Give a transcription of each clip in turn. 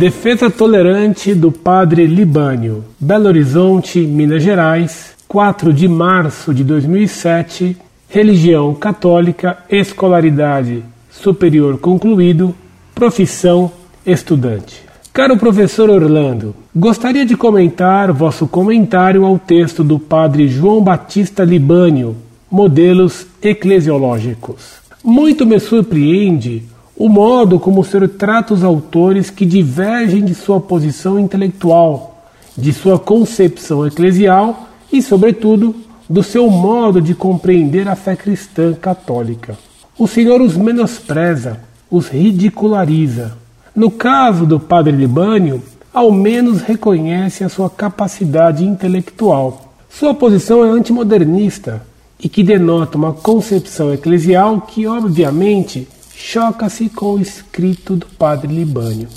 Defesa Tolerante do Padre Libânio, Belo Horizonte, Minas Gerais, 4 de março de 2007. Religião católica, escolaridade superior concluído, profissão estudante. Caro professor Orlando, gostaria de comentar vosso comentário ao texto do padre João Batista Libânio, Modelos Eclesiológicos. Muito me surpreende o modo como o senhor trata os autores que divergem de sua posição intelectual, de sua concepção eclesial e, sobretudo, do seu modo de compreender a fé cristã católica. O Senhor os menospreza, os ridiculariza. No caso do padre Libânio, ao menos reconhece a sua capacidade intelectual. Sua posição é antimodernista e que denota uma concepção eclesial que, obviamente, choca-se com o escrito do padre Libânio.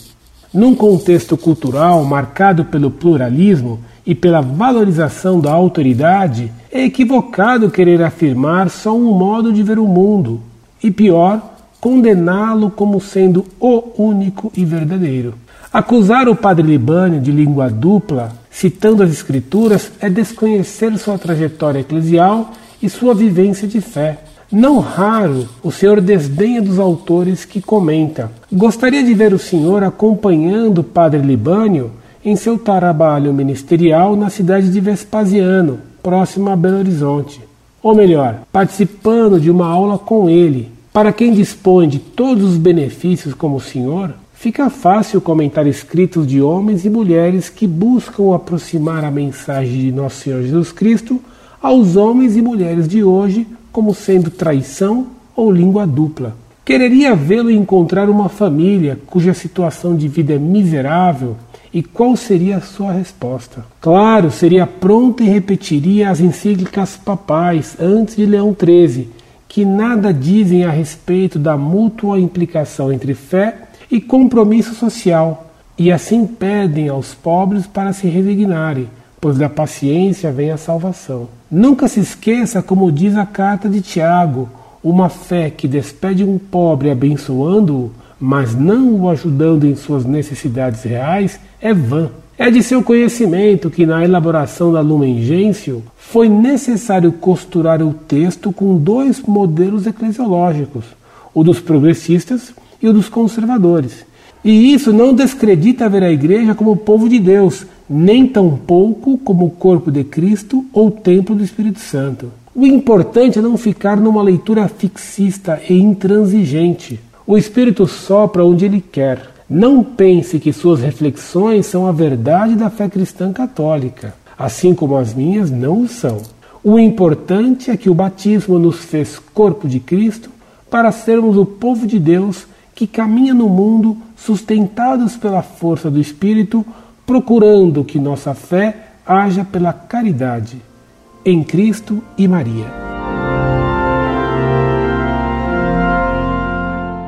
Num contexto cultural marcado pelo pluralismo e pela valorização da autoridade, é equivocado querer afirmar só um modo de ver o mundo, e pior, condená-lo como sendo o único e verdadeiro. Acusar o padre Libânio de língua dupla, citando as Escrituras, é desconhecer sua trajetória eclesial e sua vivência de fé. Não raro, o senhor desdenha dos autores que comenta. Gostaria de ver o senhor acompanhando o padre Libânio em seu trabalho ministerial na cidade de Vespasiano, próximo a Belo Horizonte. Ou melhor, participando de uma aula com ele. Para quem dispõe de todos os benefícios como o senhor, fica fácil comentar escritos de homens e mulheres que buscam aproximar a mensagem de Nosso Senhor Jesus Cristo aos homens e mulheres de hoje como sendo traição ou língua dupla. Quereria vê-lo encontrar uma família cuja situação de vida é miserável e qual seria a sua resposta? Claro, seria pronto e repetiria as encíclicas papais antes de Leão XIII, que nada dizem a respeito da mútua implicação entre fé e compromisso social, e assim pedem aos pobres para se resignarem, pois da paciência vem a salvação. Nunca se esqueça, como diz a carta de Tiago, uma fé que despede um pobre abençoando-o, mas não o ajudando em suas necessidades reais, é vã. É de seu conhecimento que na elaboração da Lumen Gentium foi necessário costurar o texto com dois modelos eclesiológicos, o dos progressistas e o dos conservadores. E isso não descredita ver a igreja como povo de Deus, nem tampouco como o corpo de Cristo ou templo do Espírito Santo. O importante é não ficar numa leitura fixista e intransigente. O Espírito sopra onde ele quer. Não pense que suas reflexões são a verdade da fé cristã católica, assim como as minhas não o são. O importante é que o batismo nos fez corpo de Cristo para sermos o povo de Deus que caminha no mundo sustentados pela força do Espírito procurando que nossa fé haja pela caridade em Cristo e Maria.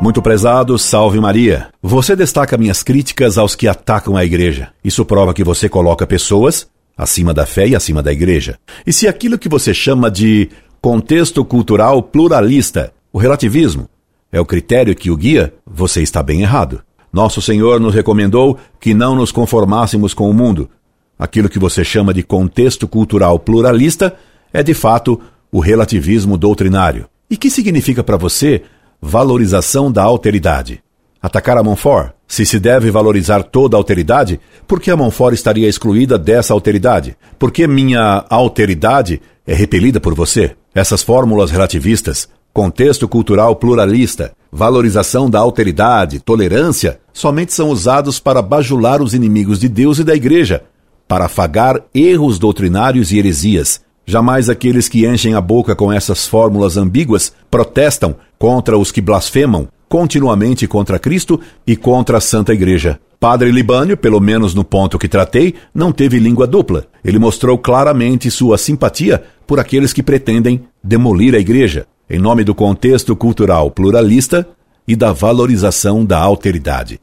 Muito prezado, salve Maria. Você destaca minhas críticas aos que atacam a igreja. Isso prova que você coloca pessoas acima da fé e acima da igreja. E se aquilo que você chama de contexto cultural pluralista, o relativismo, é o critério que o guia, você está bem errado. Nosso Senhor nos recomendou que não nos conformássemos com o mundo. Aquilo que você chama de contexto cultural pluralista é, de fato, o relativismo doutrinário. E que significa para você valorização da alteridade? Atacar a Montfort? Se se deve valorizar toda a alteridade, por que a Montfort estaria excluída dessa alteridade? Por que minha alteridade é repelida por você? Essas fórmulas relativistas contexto cultural pluralista, valorização da alteridade, tolerância, somente são usados para bajular os inimigos de Deus e da Igreja, para afagar erros doutrinários e heresias. Jamais aqueles que enchem a boca com essas fórmulas ambíguas protestam contra os que blasfemam continuamente contra Cristo e contra a Santa Igreja. Padre Libânio, pelo menos no ponto que tratei, não teve língua dupla. Ele mostrou claramente sua simpatia por aqueles que pretendem demolir a Igreja em nome do contexto cultural pluralista e da valorização da alteridade.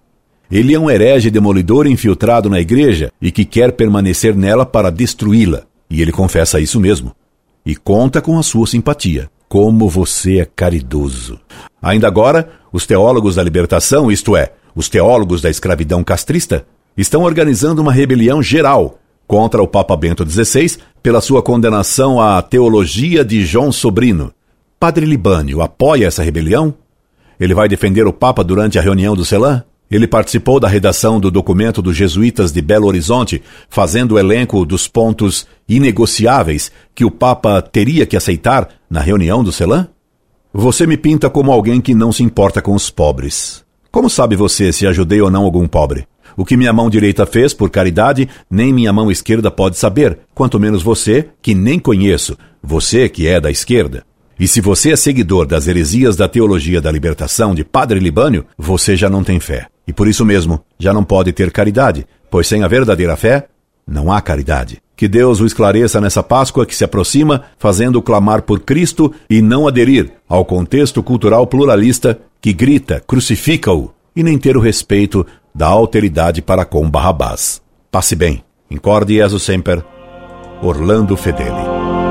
Ele é um herege demolidor infiltrado na igreja e que quer permanecer nela para destruí-la. E ele confessa isso mesmo. E conta com a sua simpatia. Como você é caridoso. Ainda agora, os teólogos da libertação, isto é, os teólogos da escravidão castrista, estão organizando uma rebelião geral contra o Papa Bento XVI pela sua condenação à teologia de João Sobrino. Padre Libânio apoia essa rebelião? Ele vai defender o Papa durante a reunião do CELAM? Ele participou da redação do documento dos jesuítas de Belo Horizonte, fazendo o elenco dos pontos inegociáveis que o Papa teria que aceitar na reunião do CELAM? Você me pinta como alguém que não se importa com os pobres. Como sabe você se ajudei ou não algum pobre? O que minha mão direita fez por caridade, nem minha mão esquerda pode saber, quanto menos você, que nem conheço, você que é da esquerda. E se você é seguidor das heresias da teologia da libertação de Padre Libânio, você já não tem fé. E por isso mesmo, já não pode ter caridade, pois sem a verdadeira fé, não há caridade. Que Deus o esclareça nessa Páscoa que se aproxima, fazendo clamar por Cristo e não aderir ao contexto cultural pluralista que grita, crucifica-o, e nem ter o respeito da alteridade para com Barrabás. Passe bem. Incorde Jesus Semper, Orlando Fedeli.